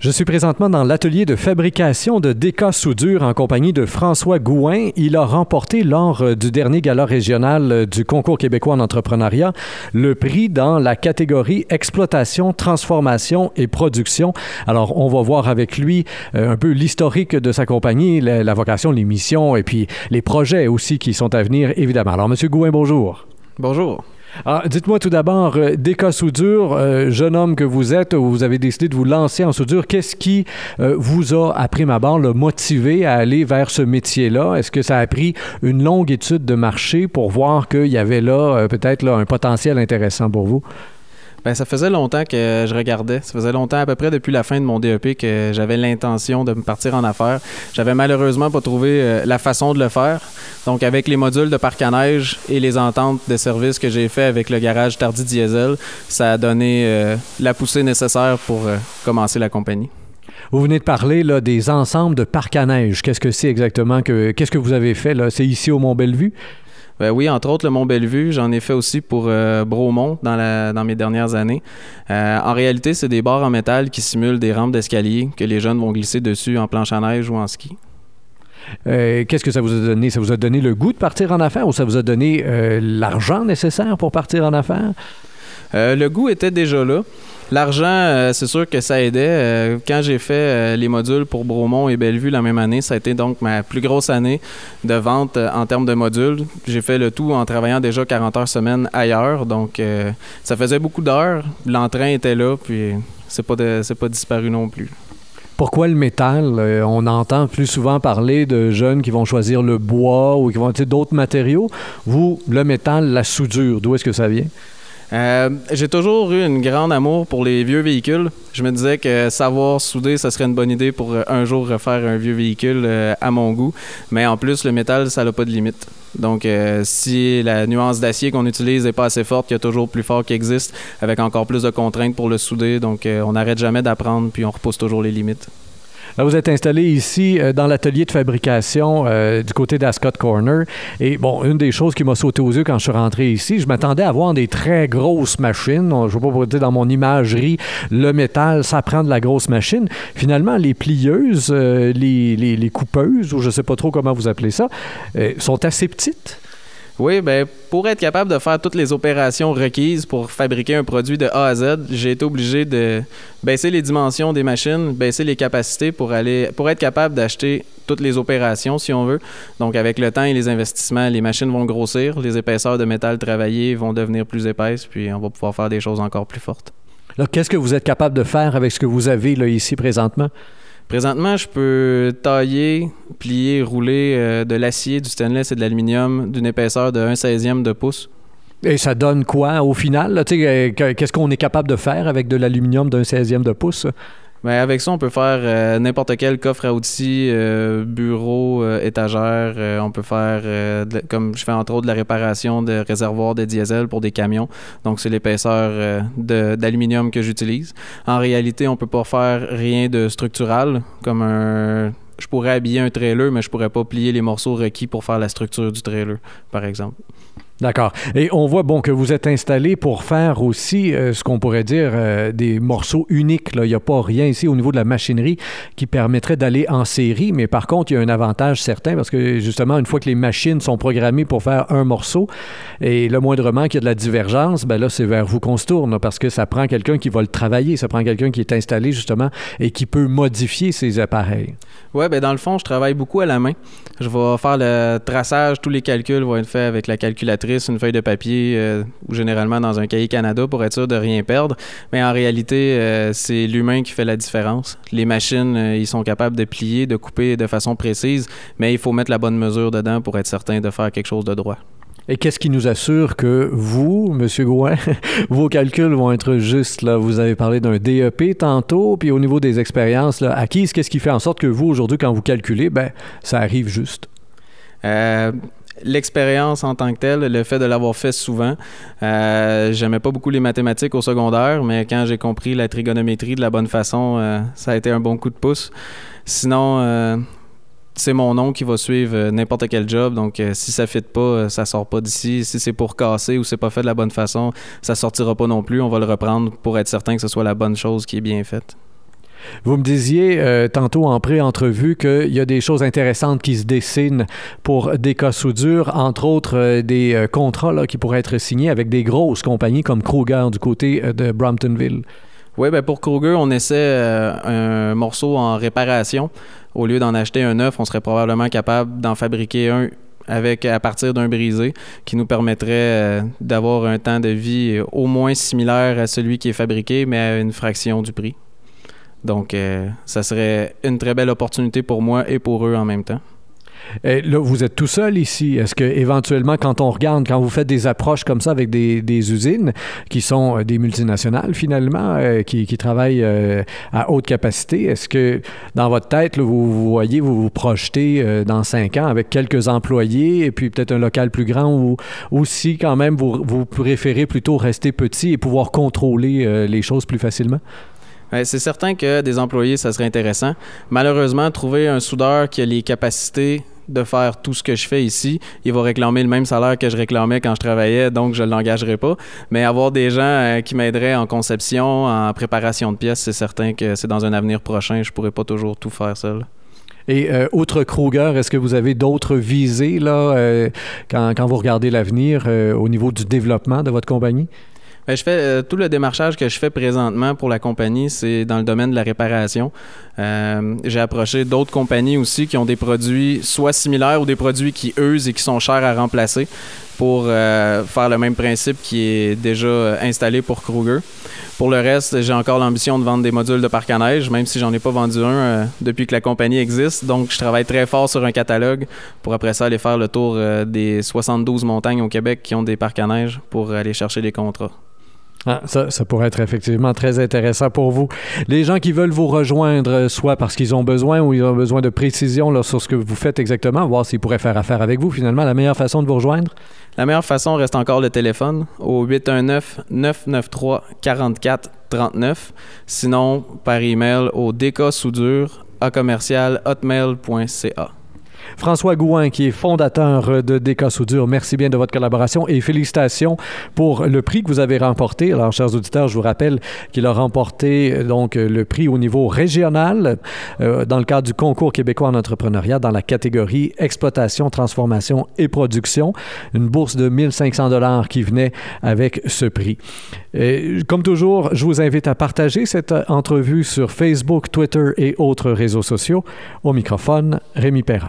Je suis présentement dans l'atelier de fabrication de Déca Soudure en compagnie de François Gouin. Il a remporté lors euh, du dernier gala régional euh, du concours québécois en entrepreneuriat le prix dans la catégorie exploitation, transformation et production. Alors, on va voir avec lui euh, un peu l'historique de sa compagnie, la, la vocation, les missions et puis les projets aussi qui sont à venir, évidemment. Alors, Monsieur Gouin, bonjour. Bonjour. Ah, dites-moi tout d'abord, euh, Déca Soudure, euh, jeune homme que vous êtes, vous avez décidé de vous lancer en soudure. Qu'est-ce qui euh, vous a, à prime abord, le motivé à aller vers ce métier-là? Est-ce que ça a pris une longue étude de marché pour voir qu'il y avait là peut-être un potentiel intéressant pour vous? Ben, ça faisait longtemps que je regardais. Ça faisait longtemps, à peu près depuis la fin de mon DEP, que j'avais l'intention de me partir en affaires. J'avais malheureusement pas trouvé euh, la façon de le faire. Donc, avec les modules de parc à neige et les ententes de service que j'ai fait avec le garage Tardy Diesel, ça a donné euh, la poussée nécessaire pour euh, commencer la compagnie. Vous venez de parler là, des ensembles de parcs à neige. Qu'est-ce que c'est exactement? Que, qu'est-ce que vous avez fait? C'est ici au Mont-Bellevue? Ben oui, entre autres, le Mont-Bellevue, j'en ai fait aussi pour euh, Bromont dans, mes dernières années. Euh, en réalité, c'est des barres en métal qui simulent des rampes d'escalier que les jeunes vont glisser dessus en planche à neige ou en ski. Euh, qu'est-ce que ça vous a donné? Ça vous a donné le goût de partir en affaires ou ça vous a donné euh, l'argent nécessaire pour partir en affaires? Euh, le goût était déjà là. L'argent, euh, c'est sûr que ça aidait. Euh, quand j'ai fait les modules pour Bromont et Bellevue la même année, ça a été donc ma plus grosse année de vente en termes de modules. J'ai fait le tout en travaillant déjà 40 heures semaine ailleurs, donc ça faisait beaucoup d'heures. L'entrain était là, puis c'est pas, pas disparu non plus. Pourquoi le métal? On entend plus souvent parler de jeunes qui vont choisir le bois ou qui vont utiliser d'autres matériaux. Vous, le métal, la soudure, d'où est-ce que ça vient? Euh, j'ai toujours eu une grande amour pour les vieux véhicules. Je me disais que savoir souder, ça serait une bonne idée pour euh, un jour refaire un vieux véhicule euh, à mon goût. Mais en plus, le métal, ça n'a pas de limite. Donc, si la nuance d'acier qu'on utilise n'est pas assez forte, il y a toujours plus fort qui existe, avec encore plus de contraintes pour le souder. Donc, on n'arrête jamais d'apprendre, puis on repousse toujours les limites. Là, vous êtes installé ici euh, dans l'atelier de fabrication euh, du côté d'Ascot Corner. Et bon, une des choses qui m'a sauté aux yeux quand je suis rentré ici, je m'attendais à voir des très grosses machines. Je ne veux pas vous dire dans mon imagerie, le métal, ça prend de la grosse machine. Finalement, les plieuses, euh, les, les- les coupeuses, ou je ne sais pas trop comment vous appelez ça, sont assez petites. Oui, ben pour être capable de faire toutes les opérations requises pour fabriquer un produit de A à Z, j'ai été obligé de baisser les dimensions des machines, baisser les capacités pour aller pour être capable d'acheter toutes les opérations si on veut. Donc avec le temps et les investissements, les machines vont grossir, les épaisseurs de métal travaillées vont devenir plus épaisses, puis on va pouvoir faire des choses encore plus fortes. Alors, qu'est-ce que vous êtes capable de faire avec ce que vous avez là, ici présentement? Présentement, je peux tailler, plier, rouler euh, de l'acier, du stainless et de l'aluminium d'une épaisseur de 1 16e de pouce. Et ça donne quoi au final? euh, que- Qu'est-ce qu'on est capable de faire avec de l'aluminium d'un 16e de pouce? Ben, avec ça, on peut faire euh, n'importe quel coffre à outils, euh, bureau, euh, étagère. On peut faire, de comme je fais entre autres, de la réparation de réservoirs de diesel pour des camions. Donc, c'est l'épaisseur d'aluminium que j'utilise. En réalité, on peut pas faire rien de structural, comme un... Je pourrais habiller un trailer, mais je pourrais pas plier les morceaux requis pour faire la structure du trailer, par exemple. D'accord. Et on voit bon que vous êtes installé pour faire aussi euh, ce qu'on pourrait dire euh, des morceaux uniques. Il n'y a pas rien ici au niveau de la machinerie qui permettrait d'aller en série, mais par contre, il y a un avantage certain parce que justement, une fois que les machines sont programmées pour faire un morceau, et le moindrement qu'il y a de la divergence, ben là, c'est vers vous qu'on se tourne parce que ça prend quelqu'un qui va le travailler, ça prend quelqu'un qui est installé justement et qui peut modifier ces appareils. Ouais, ben dans le fond, je travaille beaucoup à la main. Je vais faire le traçage, tous les calculs vont être faits avec la calculatrice, une feuille de papier euh, ou généralement dans un cahier Canada pour être sûr de rien perdre. Mais en réalité, euh, c'est l'humain qui fait la différence. Les machines, euh, ils sont capables de plier, de couper de façon précise, mais il faut mettre la bonne mesure dedans pour être certain de faire quelque chose de droit. Et qu'est-ce qui nous assure que vous, M. Gouin, vos calculs vont être justes? Là? Vous avez parlé d'un DEP tantôt, puis au niveau des expériences là, acquises, qu'est-ce qui fait en sorte que vous, aujourd'hui, quand vous calculez, ben, ça arrive juste? Euh, L'expérience en tant que telle, le fait de l'avoir fait souvent, euh, j'aimais pas beaucoup les mathématiques au secondaire, mais quand j'ai compris la trigonométrie de la bonne façon, euh, ça a été un bon coup de pouce. Sinon, euh, c'est mon nom qui va suivre euh, n'importe quel job, donc si ça ne fit pas, ça sort pas d'ici. Si c'est pour casser ou c'est pas fait de la bonne façon, ça sortira pas non plus. On va le reprendre pour être certain que ce soit la bonne chose qui est bien faite. Vous me disiez euh, tantôt en pré-entrevue qu'il y a des choses intéressantes qui se dessinent pour des cas soudure, entre autres euh, des euh, contrats là, qui pourraient être signés avec des grosses compagnies comme Kruger du côté de Bramptonville. Oui, ben pour Kruger, on essaie un morceau en réparation. Au lieu d'en acheter un neuf, on serait probablement capable d'en fabriquer un avec à partir d'un brisé qui nous permettrait d'avoir un temps de vie au moins similaire à celui qui est fabriqué, mais à une fraction du prix. Donc, euh, ça serait une très belle opportunité pour moi et pour eux en même temps. Et là, vous êtes tout seul ici. Est-ce que éventuellement, quand on regarde, quand vous faites des approches comme ça avec des, usines qui sont euh, des multinationales finalement, euh, qui, travaillent à haute capacité, est-ce que dans votre tête, vous, voyez, vous vous projetez dans cinq ans avec quelques employés et puis peut-être un local plus grand ou, aussi quand même vous, vous préférez plutôt rester petit et pouvoir contrôler les choses plus facilement? C'est certain que des employés, ça serait intéressant. Malheureusement, trouver un soudeur qui a les capacités de faire tout ce que je fais ici, il va réclamer le même salaire que je réclamais quand je travaillais, donc je ne l'engagerai pas. Mais avoir des gens euh, qui m'aideraient en conception, en préparation de pièces, c'est certain que c'est dans un avenir prochain. Je ne pourrai pas toujours tout faire seul. Et euh, outre Kruger, est-ce que vous avez d'autres visées là, euh, quand, quand, vous regardez l'avenir au niveau du développement de votre compagnie? Ben, je fais euh, tout le démarchage que je fais présentement pour la compagnie, c'est dans le domaine de la réparation. Euh, j'ai approché d'autres compagnies aussi qui ont des produits soit similaires ou des produits qui usent et qui sont chers à remplacer pour euh, faire le même principe qui est déjà installé pour Kruger. Pour le reste, j'ai encore l'ambition de vendre des modules de parc à neige, même si j'en ai pas vendu un depuis que la compagnie existe. Donc, je travaille très fort sur un catalogue pour après ça aller faire le tour des 72 montagnes au Québec qui ont des parcs à neige pour aller chercher les contrats. Ah, ça, ça pourrait être effectivement très intéressant pour vous. Les gens qui veulent vous rejoindre, euh, soit parce qu'ils ont besoin ou ils ont besoin de précision là, sur ce que vous faites exactement, voir s'ils pourraient faire affaire avec vous, finalement, la meilleure façon de vous rejoindre? La meilleure façon reste encore le téléphone au 819-993-4439. Sinon, par email au dksoudure à commercial hotmail.ca. François Gouin, qui est fondateur de DK Soudure, merci bien de votre collaboration et félicitations pour le prix que vous avez remporté. Alors, chers auditeurs, je vous rappelle qu'il a remporté donc le prix au niveau régional euh, dans le cadre du concours québécois en entrepreneuriat dans la catégorie exploitation, transformation et production. Une bourse de 1500 dollars qui venait avec ce prix. Comme toujours, je vous invite à partager cette entrevue sur Facebook, Twitter et autres réseaux sociaux. Au microphone, Rémi Perra.